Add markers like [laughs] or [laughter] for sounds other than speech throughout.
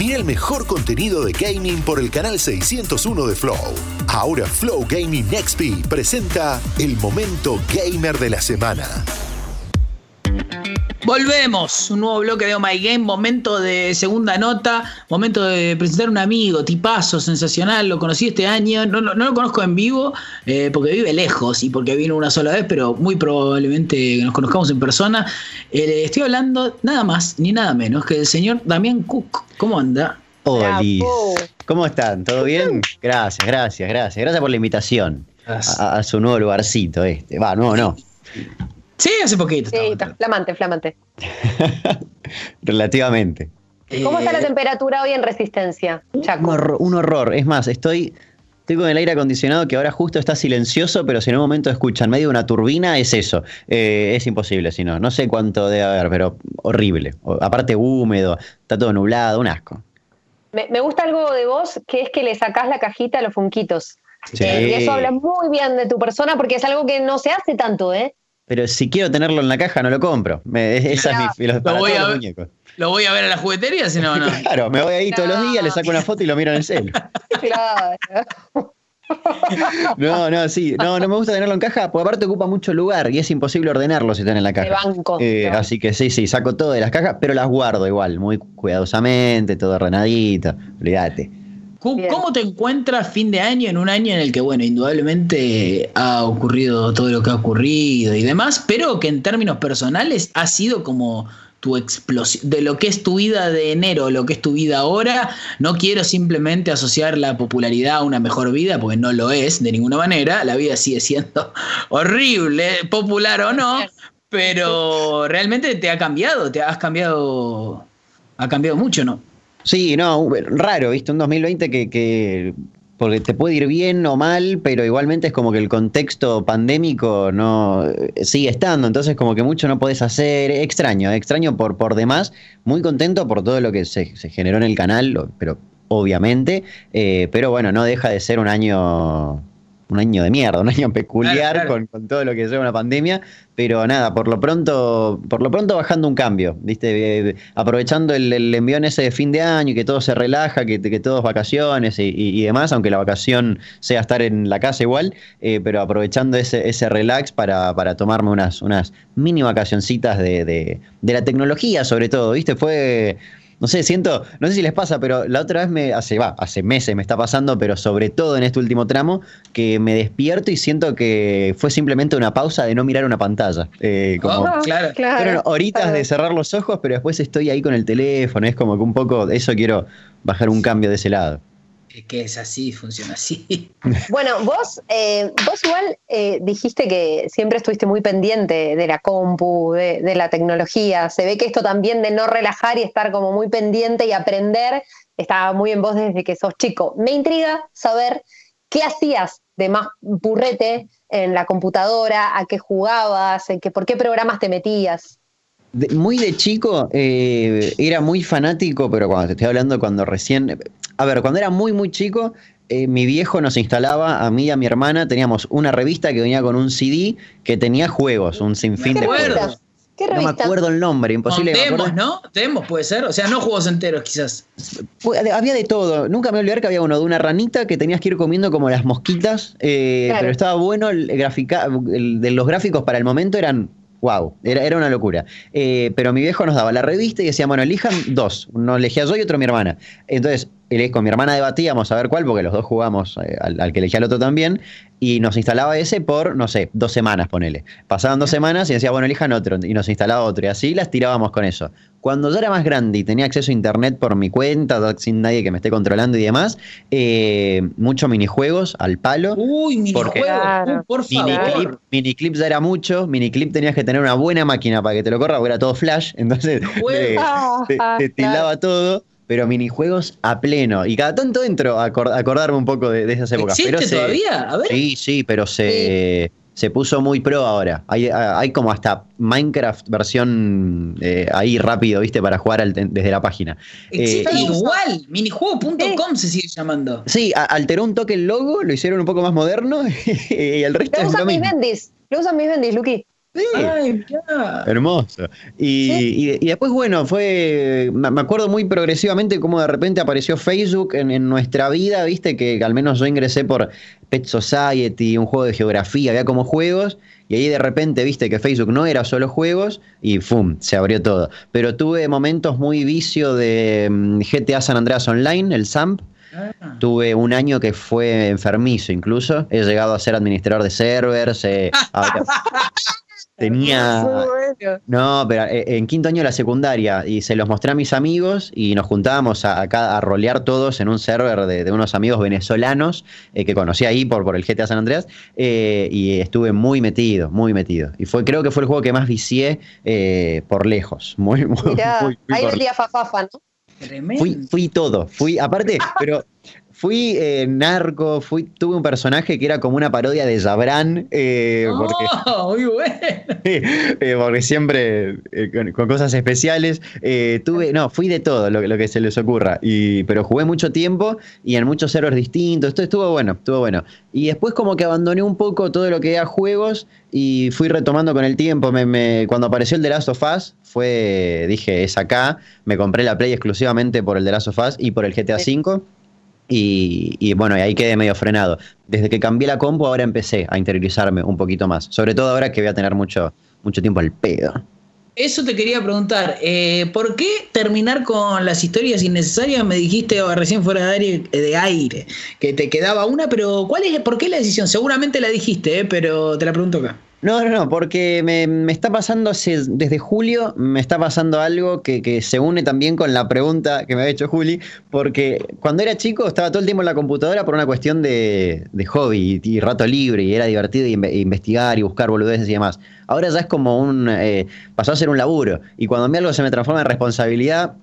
Mira el mejor contenido de gaming por el canal 601 de Flow. Ahora Flow Gaming XP presenta el momento gamer de la semana. Volvemos, un nuevo bloque de Oh My Game, momento de segunda nota, momento de presentar un amigo, tipazo, sensacional, lo conocí este año, no, no, no lo conozco en vivo eh, porque vive lejos y porque vino una sola vez, pero muy probablemente nos conozcamos en persona. Eh, estoy hablando nada más ni nada menos que del señor Damián Cook. ¿Cómo anda? Hola, ¿cómo están? ¿Todo bien? Gracias, gracias, gracias. Gracias por la invitación a, a su nuevo lugarcito este. Va, no, no. Sí, hace poquito. Sí, está flamante, flamante. [laughs] Relativamente. ¿Cómo está la Eh, temperatura hoy en Resistencia, Un horror, un horror. Es más, estoy, estoy con el aire acondicionado que ahora justo está silencioso, pero si en un momento escuchan medio de una turbina, es eso. Eh, es imposible, si no. No sé cuánto debe haber, pero horrible. O- aparte húmedo, está todo nublado, un asco. Me, me gusta algo de vos, que es que le sacás la cajita a los funquitos. Sí. Eh, y eso habla muy bien de tu persona porque es algo que no se hace tanto, ¿eh? Pero si quiero tenerlo en la caja, no lo compro. Me- esa es mi filosofía. Para voy a los ver. muñecos. ¿Lo voy a ver a la juguetería? Si no, no. [laughs] Claro, me voy ahí todos los días, le saco una foto y lo miro en el cel. Claro. No, no, sí. No, no me gusta tenerlo en caja, porque aparte ocupa mucho lugar y es imposible ordenarlo si está en la De caja. banco. Eh, de banco. así que sí, sí, saco todo de las cajas, pero las guardo igual, muy cuidadosamente, todo ordenadito. Olvídate. ¿Cómo te encuentras fin de año en un año en el que, bueno, indudablemente ha ocurrido todo lo que ha ocurrido y demás, pero que en términos personales ha sido como tu explosión, de lo que es tu vida de enero, lo que es tu vida ahora, no quiero simplemente asociar la popularidad a una mejor vida, porque no lo es de ninguna manera, la vida sigue siendo [laughs] horrible, popular o no, pero realmente te ha cambiado, te has cambiado, ha cambiado mucho, ¿no? Sí, no, raro, ¿viste? Un 2020 que, que. Porque te puede ir bien o mal, pero igualmente es como que el contexto pandémico no eh, sigue estando, entonces como que mucho no podés hacer. Extraño, extraño por, por demás. Muy contento por todo lo que se, generó en el canal, pero obviamente. eh, pero bueno, no deja de ser un año. Un año de mierda, un año peculiar Claro, claro. Con, con todo lo que lleva una pandemia, pero nada, por lo pronto, por lo pronto bajando un cambio, ¿viste? Eh, aprovechando el, el envión ese de fin de año y que todo se relaja, que, que todo es vacaciones y, y- y demás, aunque la vacación sea estar en la casa igual, eh, pero aprovechando ese, ese relax para, para tomarme unas, unas mini vacacioncitas de, de, de la tecnología, sobre todo, ¿viste? Fue. No sé, siento, no sé si les pasa, pero la otra vez me, hace, va, hace meses me está pasando, pero sobre todo en este último tramo, que me despierto y siento que fue simplemente una pausa de no mirar una pantalla. Eh, como, Oh, claro. Claro. fueron horitas de cerrar los ojos, pero después estoy ahí con el teléfono. Es como que un poco, eso quiero bajar un cambio de ese lado. Es que es así, funciona así. [laughs] Bueno, vos, eh, vos igual eh, dijiste que siempre estuviste muy pendiente de la compu, de, de la tecnología. Se ve que esto también de no relajar y estar como muy pendiente y aprender estaba muy en vos desde que sos chico. Me intriga saber qué hacías de más burrete en la computadora, a qué jugabas, en qué, por qué programas te metías. De- muy de chico eh, era muy fanático, pero cuando te estoy hablando cuando recién... A ver, cuando era muy, muy chico, eh, mi viejo nos instalaba, a mí y a mi hermana, teníamos una revista que venía con un CD que tenía juegos, un sinfín ¿Qué de acuerdo. juegos. ¿Qué No me acuerdo el nombre, imposible. demos. ¿no? Demos puede ser, o sea, no juegos enteros quizás. Había de todo. Nunca me voy a olvidar que había uno de una ranita que tenías que ir comiendo como las mosquitas, eh, Claro. pero estaba bueno. El grafica, el- de los gráficos para el momento eran wow, era, era una locura. Eh, pero mi viejo nos daba la revista y decía, bueno, elijan dos. Uno elegía yo y otro mi hermana. Entonces, con mi hermana debatíamos a ver cuál, porque los dos jugamos eh, al, al que elegía el otro también, y nos instalaba ese por, no sé, dos semanas, ponele. Pasaban dos semanas y decía, bueno, elijan otro, y nos instalaba otro, y así las tirábamos con eso. Cuando yo era más grande y tenía acceso a internet por mi cuenta, sin nadie que me esté controlando y demás, eh, muchos minijuegos al palo. Uy, Porque- minijuegos, Claro. por favor. Miniclip, miniclip ya era mucho, miniclip tenías que tener una buena máquina para que te lo corra, porque era todo flash, [laughs] entonces Ah, te, ah, te tildaba todo, pero minijuegos a pleno. Y cada tanto entro a acor- acordarme un poco de, de esas épocas. ¿Existe pero se- todavía? A ver. Sí, sí, pero se, se puso muy pro ahora. Hay, hay como hasta Minecraft versión eh, ahí rápido, ¿viste? Para jugar al- desde la página. Existe Eh, igual. Minijuego.com se sigue llamando. Sí, a- alteró un toque el logo, lo hicieron un poco más moderno [laughs] y el resto Lo es lo usan mis bendis, lo usan mis bendis, Luqui. Sí. Hermoso. Y, después, bueno, fue. Me acuerdo muy progresivamente cómo de repente apareció Facebook en, nuestra vida, viste, que al menos yo ingresé por Pet Society, un juego de geografía, había como juegos, y ahí de repente viste que Facebook no era solo juegos, y ¡fum! se abrió todo. Pero tuve momentos muy vicio de mm, GTA San Andreas Online, el SAMP. Ah. Tuve un año que fue enfermizo incluso. He llegado a ser administrador de servers. Eh, [laughs] Tenía. No, pero eh, en quinto año de la secundaria y se los mostré a mis amigos y nos juntábamos a, a, rolear todos en un server de, unos amigos venezolanos eh, que conocí ahí por, por el GTA San Andreas eh, y estuve muy metido, muy metido. Y fue creo que fue el juego que más vicié por lejos. Muy, muy, muy, ahí vendía Fafafa, ¿no? Fui, fui todo, fui, aparte, pero Fui eh, narco, fui, tuve un personaje que era como una parodia de Jabran. Eh, oh, muy bueno. [laughs] Eh, porque siempre con, cosas especiales. tuve, no, fui de todo lo, que se les ocurra. Y, pero jugué mucho tiempo y en muchos servers distintos. Esto estuvo bueno, estuvo bueno. Y después como que abandoné un poco todo lo que era juegos y fui retomando con el tiempo. Me, cuando apareció el The Last of Us, fue, dije, es acá. Me compré la Play exclusivamente por el The Last of Us y por el GTA V. Y, bueno, y ahí quedé medio frenado. Desde que cambié la compu, ahora empecé a interiorizarme un poquito más. Sobre todo ahora que voy a tener mucho, mucho tiempo al pedo. Eso te quería preguntar. Eh, ¿Por qué terminar con las historias innecesarias? Me dijiste recién fuera de aire, de aire que te quedaba una, pero ¿cuál es, ¿por qué la decisión? Seguramente la dijiste, eh, pero te la pregunto acá. No, no, no, porque me, está pasando desde julio, me está pasando algo que, se une también con la pregunta que me había hecho Juli, porque cuando era chico estaba todo el tiempo en la computadora por una cuestión de, hobby y, rato libre, y era divertido investigar y buscar boludeces y demás. Ahora ya es como un, eh, pasó a ser un laburo, y cuando a mí algo se me transforma en responsabilidad,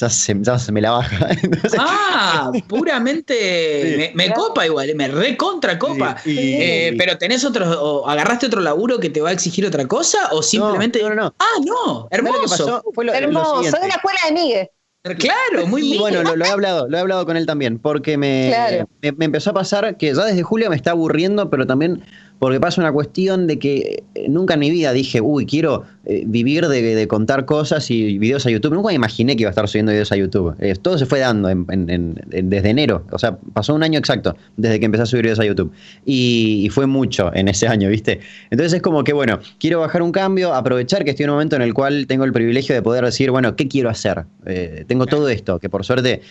ya se, me la baja. [laughs] ah, puramente me, copa igual, me recontra copa. Eh, pero tenés otro, o agarraste otro laburo que te va a exigir otra cosa, o simplemente. No, no, no. Ah, no, hermoso. hermoso, soy de la escuela de Miguel. Claro, muy bien. Bueno, lo, he hablado, lo he hablado con él también, porque me, me, empezó a pasar que ya desde julio me está aburriendo, pero también porque pasa una cuestión de que eh, nunca en mi vida dije, uy, quiero eh, vivir de, contar cosas y videos a YouTube. Nunca me imaginé que iba a estar subiendo videos a YouTube. Eh, todo se fue dando desde enero. O sea, pasó un año exacto desde que empecé a subir videos a YouTube. Y, fue mucho en ese año, ¿viste? Entonces es como que, bueno, quiero bajar un cambio, aprovechar que estoy en un momento en el cual tengo el privilegio de poder decir, bueno, ¿qué quiero hacer? tengo todo esto, que por suerte,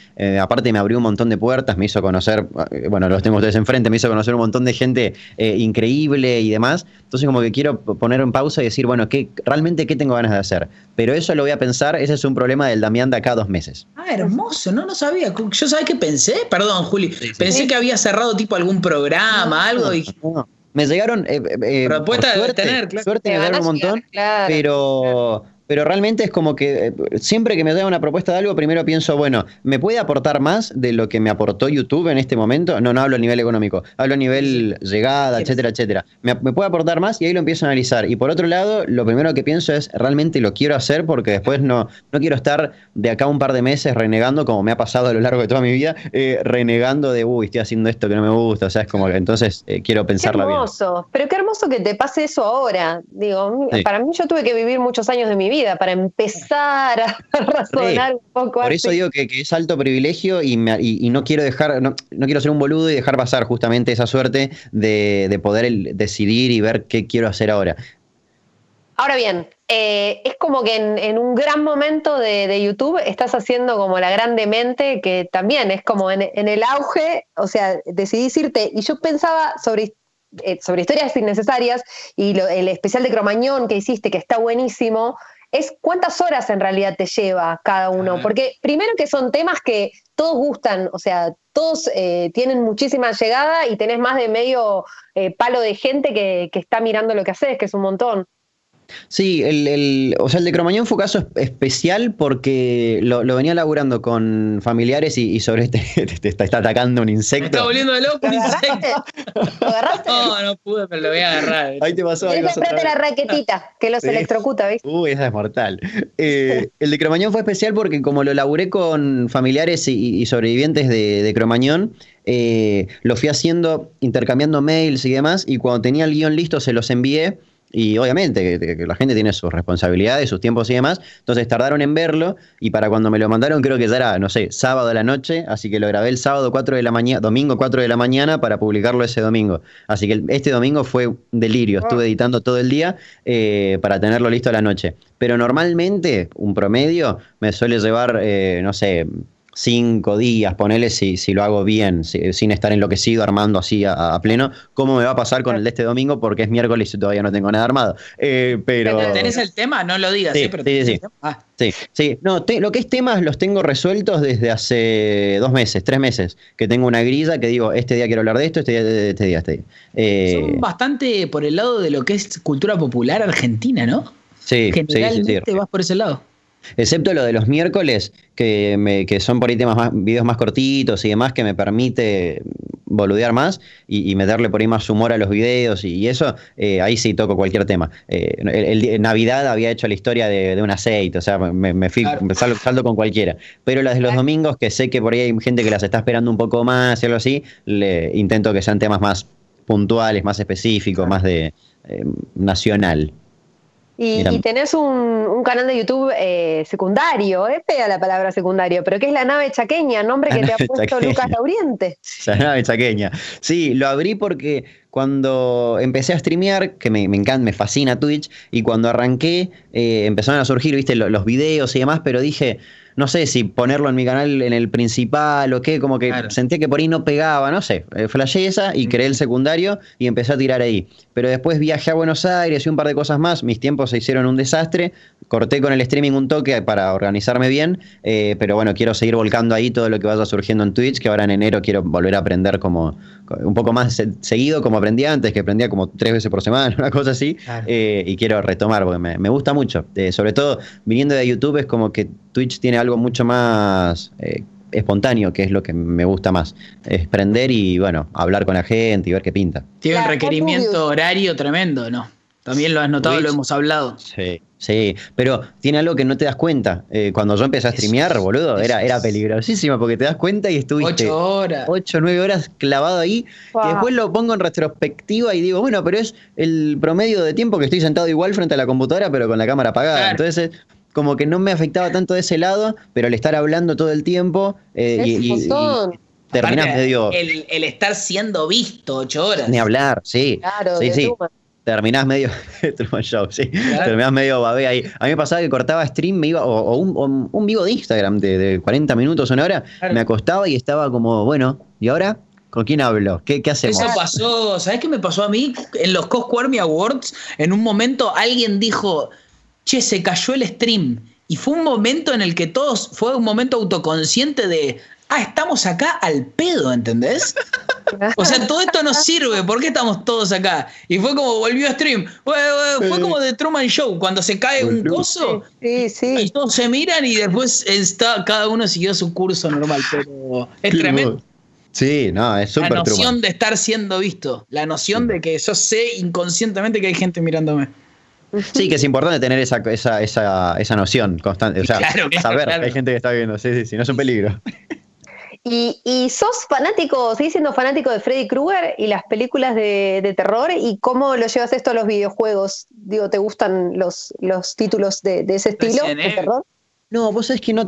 aparte me abrió un montón de puertas, me hizo conocer, bueno, los tengo ustedes enfrente, me hizo conocer un montón de gente increíble y demás. Entonces como que quiero poner en pausa y decir, bueno, ¿qué realmente qué tengo ganas de hacer. Pero eso lo voy a pensar, ese es un problema del Damián de acá dos meses. Ah, hermoso, no lo sabía. Yo sabía que pensé, perdón, Juli, pensé que había cerrado tipo algún programa, algo. Y... Me llegaron. Eh, eh, eh Propuesta de tener, claro. Suerte me dieron un montón, pero pero realmente es como que eh, siempre que me da una propuesta de algo, primero pienso, bueno, ¿me puede aportar más de lo que me aportó YouTube en este momento? No, no hablo a nivel económico, hablo a nivel llegada, etcétera, etcétera. ¿Me, puede aportar más? Y ahí lo empiezo a analizar. Y por otro lado, lo primero que pienso es, realmente lo quiero hacer porque después no, no quiero estar de acá un par de meses renegando, como me ha pasado a lo largo de toda mi vida, eh, renegando de, uy, estoy haciendo esto que no me gusta. O sea, es como que entonces eh, quiero pensarla qué hermoso. Pero qué hermoso que te pase eso ahora. Digo, para mí yo tuve que vivir muchos años de mi vida para empezar a [laughs] razonar un poco. Por eso digo que, es alto privilegio y, no quiero dejar, no, quiero ser un boludo y dejar pasar justamente esa suerte de, poder decidir y ver qué quiero hacer ahora. Ahora bien, eh, es como que en, un gran momento de, YouTube estás haciendo como la grande mente, que también es como en, el auge, o sea, decidís irte. Y yo pensaba sobre eh, sobre historias innecesarias y el especial de Cromañón que hiciste, que está buenísimo, es cuántas horas en realidad te lleva cada uno, porque primero que son temas que todos gustan, o sea, todos eh, tienen muchísima llegada y tenés más de medio eh, palo de gente que, que, está mirando lo que haces, que es un montón. Sí, el, o sea, el de Cromañón fue un caso especial porque lo, venía laburando con familiares y, sobre este [laughs] te, está, atacando un insecto. Me está volviendo de loco un insecto. [laughs] ¿Lo agarraste? No, no pude, pero lo voy a agarrar. Ahí te pasó. Ahí la raquetita, que los electrocuta, ¿viste? Uy, esa es mortal. Eh, [laughs] el de Cromañón fue especial porque como lo laburé con familiares y, sobrevivientes de, Cromañón, eh, lo fui haciendo, intercambiando mails y demás, y cuando tenía el guion listo se los envié y obviamente que, la gente tiene sus responsabilidades, sus tiempos y demás, entonces tardaron en verlo y para cuando me lo mandaron creo que ya era, no sé, sábado a la noche, así que lo grabé el sábado 4 de la mañana, domingo 4 de la mañana para publicarlo ese domingo. Así que este domingo fue un delirio, estuve ah. editando todo el día eh, para tenerlo listo a la noche. Pero normalmente, un promedio, me suele llevar, eh, no sé, cinco días, ponele si, si lo hago bien, sin estar enloquecido armando así a, pleno, ¿cómo me va a pasar con el de este domingo? Porque es miércoles y todavía no tengo nada armado. Eh, pero... ¿Tenés el tema? No lo digas, sí, ¿eh? sí, sí. Ah. sí, sí. No, lo que es temas los tengo resueltos desde hace dos meses, tres meses, que tengo una grilla que digo, este día quiero hablar de esto, este día, este día, este día. Eh, Son bastante por el lado de lo que es cultura popular argentina, ¿no? Sí, Generalmente sí, vas por ese lado. Excepto lo de los miércoles, que, me, que son por ahí temas más, videos más cortitos y demás, que me permite boludear más y, meterle por ahí más humor a los videos y, eso, eh, ahí sí toco cualquier tema. Eh, el, Navidad había hecho la historia de, un aceite, o sea, me, me, fui, saldo, con cualquiera. Pero las de los domingos, que sé que por ahí hay gente que las está esperando un poco más y algo así, le intento que sean temas más puntuales, más específicos, más de eh, nacional. Y, tenés un, canal de YouTube eh, secundario, es fea la palabra secundario, pero que es La Nave Chaqueña, nombre que te ha puesto Lucas Lauriente. [laughs] La Nave Chaqueña. Sí, lo abrí porque cuando empecé a streamear, que me, encanta, me fascina Twitch, y cuando arranqué eh, empezaron a surgir, viste, los videos y demás, pero dije no sé si ponerlo en mi canal en el principal o qué, como que sentía que por ahí no pegaba, no sé. Eh, flashé esa y creé el secundario y empecé a tirar ahí. Pero después viajé a Buenos Aires y un par de cosas más, mis tiempos se hicieron un desastre, corté con el streaming un toque para organizarme bien, eh, pero bueno, quiero seguir volcando ahí todo lo que vaya surgiendo en Twitch, que ahora en enero quiero volver a aprender como un poco más seguido como aprendí antes, que aprendía como tres veces por semana, [laughs] una cosa así, eh, y quiero retomar porque me, gusta mucho. sobre todo viniendo de YouTube es como que Twitch tiene algo mucho más eh, espontáneo, que es lo que me gusta más. Es prender y, bueno, hablar con la gente y ver qué pinta. Tiene un requerimiento horario tremendo, ¿no? También lo has notado, lo hemos hablado. Sí, sí, pero tiene algo que no te das cuenta. Eh, cuando yo empecé a streamear, boludo, era, era peligrosísimo porque te das cuenta y estuviste ocho horas. Ocho, nueve horas clavado ahí. Y después lo pongo en retrospectiva y digo, bueno, pero es el promedio de tiempo que estoy sentado igual frente a la computadora, pero con la cámara apagada. Entonces, como que no me afectaba tanto de ese lado, pero al estar hablando todo el tiempo eh, y, terminás medio. El, el, estar siendo visto ocho horas. Ni hablar, sí. Claro, sí, sí terminás medio. [laughs] Show, sí. Terminás medio babé ahí. A mí me pasaba que cortaba stream, me iba, o, un, vivo de Instagram de, 40 minutos, una hora, me acostaba y estaba como, bueno, ¿y ahora? ¿Con quién hablo? ¿Qué, qué hacemos? Eso pasó, ¿sabes qué me pasó a mí? En los Cosco Army Awards, en un momento alguien dijo, che, se cayó el stream. Y fue un momento en el que todos, fue un momento autoconsciente de, ah, estamos acá al pedo, ¿entendés? O sea, todo esto nos sirve, ¿por qué estamos todos acá? Y fue como volvió a stream. Fue, como de Truman Show, cuando se cae un coso sí, sí. y todos se miran y después está, cada uno siguió su curso normal, pero es tremendo. Sí, no, es súper La noción de estar siendo visto, la noción de que yo sé inconscientemente que hay gente mirándome. Sí, que es importante tener esa, esa, esa, esa noción constante. O sea, saber que hay gente que está viendo. Sí, sí, sí, no es un peligro. Y, sos fanático, seguís siendo fanático de Freddy Krueger y las películas de, terror, ¿y cómo lo llevas esto a los videojuegos? Digo, ¿te gustan los, los títulos de, ese estilo de terror? No, vos sabés que no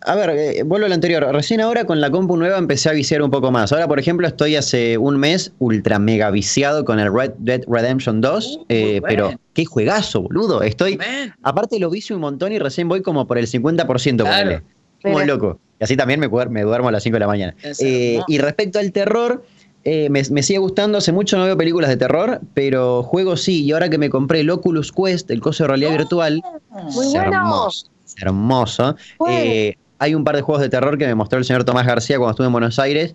A ver, eh, vuelvo a lo anterior. Recién ahora con la compu nueva empecé a viciar un poco más. Ahora, por ejemplo, estoy hace un mes ultra mega viciado con el Red Dead Redemption 2. Eh, pero qué juegazo, boludo. Estoy. Aparte lo vicio un montón y recién voy como por el 50%. Claro. Como loco. Y así también me, me duermo a las 5 de la mañana. Eh, y respecto al terror, eh, me, sigue gustando. Hace mucho no veo películas de terror, pero juego sí. Y ahora que me compré el Oculus Quest, el coso de realidad ¡Oh! virtual, muy hermoso. Hermoso. Eh, hay un par de juegos de terror que me mostró el señor Tomás García cuando estuve en Buenos Aires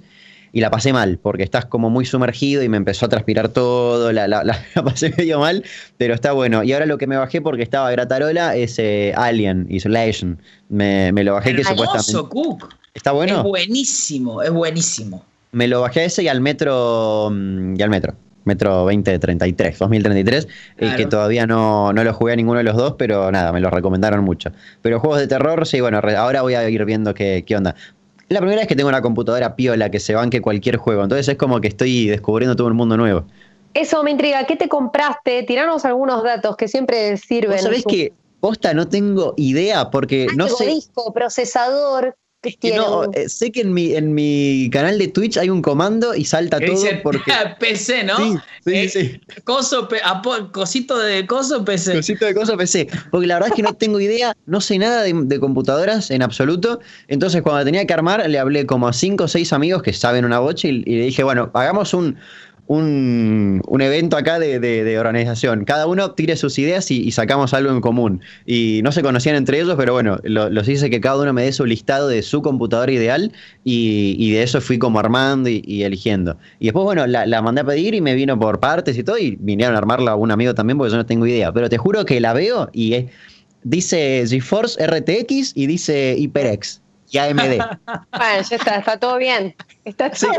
y la pasé mal, porque estás como muy sumergido y me empezó a transpirar todo, la, la, [laughs] pasé medio mal, pero está bueno. Y ahora lo que me bajé porque estaba gratarola es eh, Alien Isolation. Me, me lo bajé que supuestamente. Cook. ¿Está bueno? Es buenísimo, es buenísimo. Me lo bajé a ese y al metro. Mm, y al metro. Metro 2033, 2033, y que todavía no, no lo jugué a ninguno de los dos, pero nada, me lo recomendaron mucho. Pero juegos de terror, sí, bueno, ahora voy a ir viendo qué, qué onda la primera vez que tengo una computadora piola que se banque cualquier juego. Entonces es como que estoy descubriendo todo un mundo nuevo. Eso me intriga. ¿Qué te compraste? Tiranos algunos datos que siempre sirven. ¿Sabés que posta no tengo idea? Porque no sé. disco, procesador, no, eh, sé que en mi, en mi canal de Twitch hay un comando y salta todo porque. PC, ¿no? Sí, sí, eh, sí. Coso, cosito de coso, PC. Cosito de coso, PC. Porque la verdad es que no tengo idea, no sé nada de, computadoras en absoluto. Entonces, cuando tenía que armar, le hablé como a cinco o seis amigos que saben una bocha y le dije, bueno, hagamos un, un, evento acá de, organización. Cada uno tire sus ideas y, sacamos algo en común. Y no se conocían entre ellos, pero bueno, los hice que cada uno me dé su listado de su computadora ideal y, de eso fui como armando y, eligiendo. Y después, bueno, la, mandé a pedir y me vino por partes y todo y vinieron a armarla a un amigo también porque yo no tengo idea. Pero te juro que la veo y dice GeForce RTX y dice HyperX y AMD. [laughs] Bueno, ya está, está todo bien. Está todo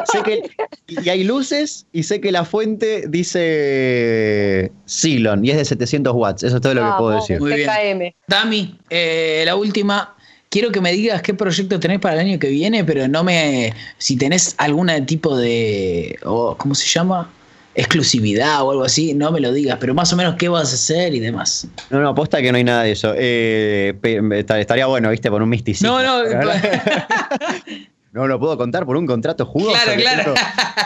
y hay luces y sé que la fuente dice Silon y es de 700 watts. Eso es todo lo que puedo decir. Muy bien. Dami, eh, la última. Quiero que me digas qué proyecto tenés para el año que viene, pero no me. Si tenés algún tipo de. ¿Cómo se llama? Exclusividad o algo así, no me lo digas, pero más o menos qué vas a hacer y demás. No, no, aposta que no hay nada de eso. Eh, estaría bueno, viste, por un misticismo. No, no. [laughs] no lo puedo contar por un contrato jugoso. Claro, claro.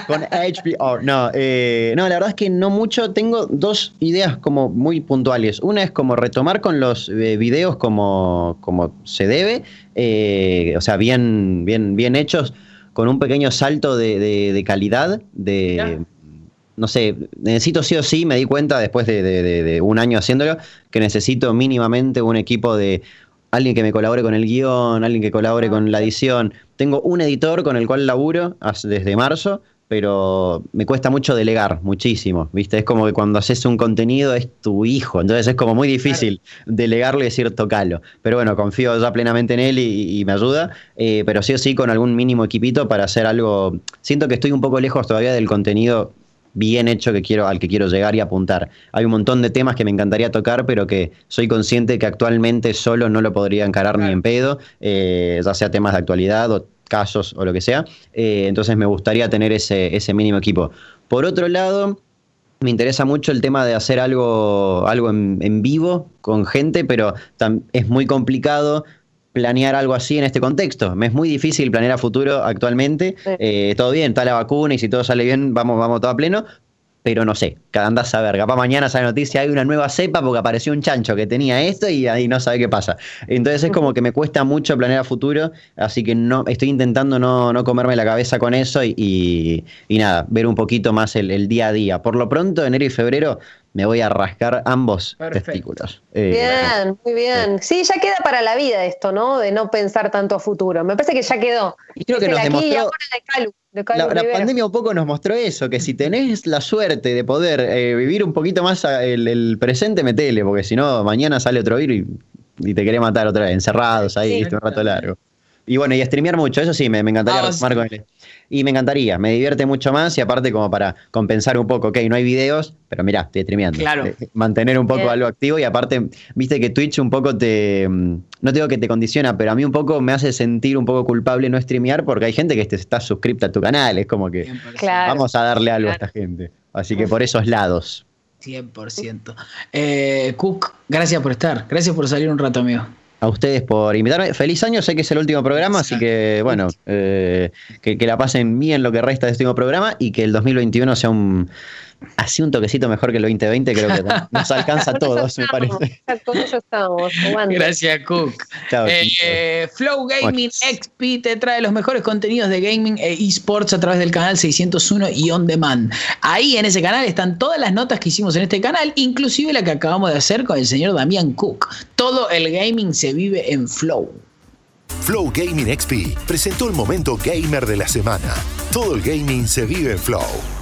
Con HBO. No, eh, no, la verdad es que no mucho. Tengo dos ideas como muy puntuales. Una es como retomar con los eh, videos como, como se debe, o sea, bien, bien, bien hechos, con un pequeño salto de, calidad, de no sé, necesito sí o sí, me di cuenta después de, un año haciéndolo, que necesito mínimamente un equipo de alguien que me colabore con el guion, alguien que colabore con la edición. Tengo un editor con el cual laburo desde marzo, pero me cuesta mucho delegar, muchísimo, ¿viste? Es como que cuando haces un contenido es tu hijo, entonces es como muy difícil delegarlo y decir tocalo. Pero bueno, confío ya plenamente en él y, me ayuda, eh, pero sí o sí con algún mínimo equipito para hacer algo. Siento que estoy un poco lejos todavía del contenido bien hecho que quiero, al que quiero llegar y apuntar. Hay un montón de temas que me encantaría tocar, pero que soy consciente que actualmente solo no lo podría encarar ni en pedo, eh, ya sea temas de actualidad o casos o lo que sea. Eh, entonces me gustaría tener ese, ese mínimo equipo. Por otro lado, me interesa mucho el tema de hacer algo, algo en, en vivo con gente, pero es muy complicado planear algo así en este contexto. Me es muy difícil planear a futuro actualmente. Eh, todo bien, está la vacuna y si todo sale bien, vamos, vamos todo a pleno. Pero no sé, cada anda a saber. Capaz mañana sale noticia, hay una nueva cepa porque apareció un chancho que tenía esto y ahí no sabe qué pasa. Entonces es como que me cuesta mucho planear a futuro, así que no estoy intentando no, no comerme la cabeza con eso y, nada, ver un poquito más el, el día a día. Por lo pronto, enero y febrero me voy a rascar ambos testículos. Eh, bien, muy bien. Sí, ya queda para la vida esto, ¿no? De no pensar tanto a futuro. Me parece que ya quedó. Y creo que nos demostró, la, pandemia un poco nos mostró eso, que si tenés la suerte de poder eh, vivir un poquito más el, presente, metele, porque si no, mañana sale otro virus y, te querés matar otra vez, encerrados ahí, un rato largo. Y bueno, y streamear mucho, eso sí, me, encantaría ah, con él. Y me encantaría, me divierte mucho más y aparte como para compensar un poco, ok, no hay videos, pero mira, estoy streameando. Claro. Eh, mantener un poco algo activo y aparte, viste que Twitch un poco te, mm, no digo que te condiciona, pero a mí un poco me hace sentir un poco culpable no streamear porque hay gente que está suscripta a tu canal, es como que vamos a darle algo a esta gente. Así que por esos lados. 100%. Eh, Cook, gracias por estar, gracias por salir un rato, amigo a ustedes por invitarme. Feliz año, sé que es el último programa, así que bueno, eh, que, que, la pasen bien lo que resta de este último programa y que el 2021 sea un, así un toquecito mejor que el 2020, creo que [laughs] nos alcanza a todos, me parece. estamos. Gracias, Cook. Eh, Flow Gaming XP te trae los mejores contenidos de gaming e esports a través del canal 601 y On Demand. Ahí en ese canal están todas las notas que hicimos en este canal, inclusive la que acabamos de hacer con el señor Damián Cook. Todo el gaming se vive en Flow. Flow Gaming XP presentó el momento gamer de la semana. Todo el gaming se vive en Flow.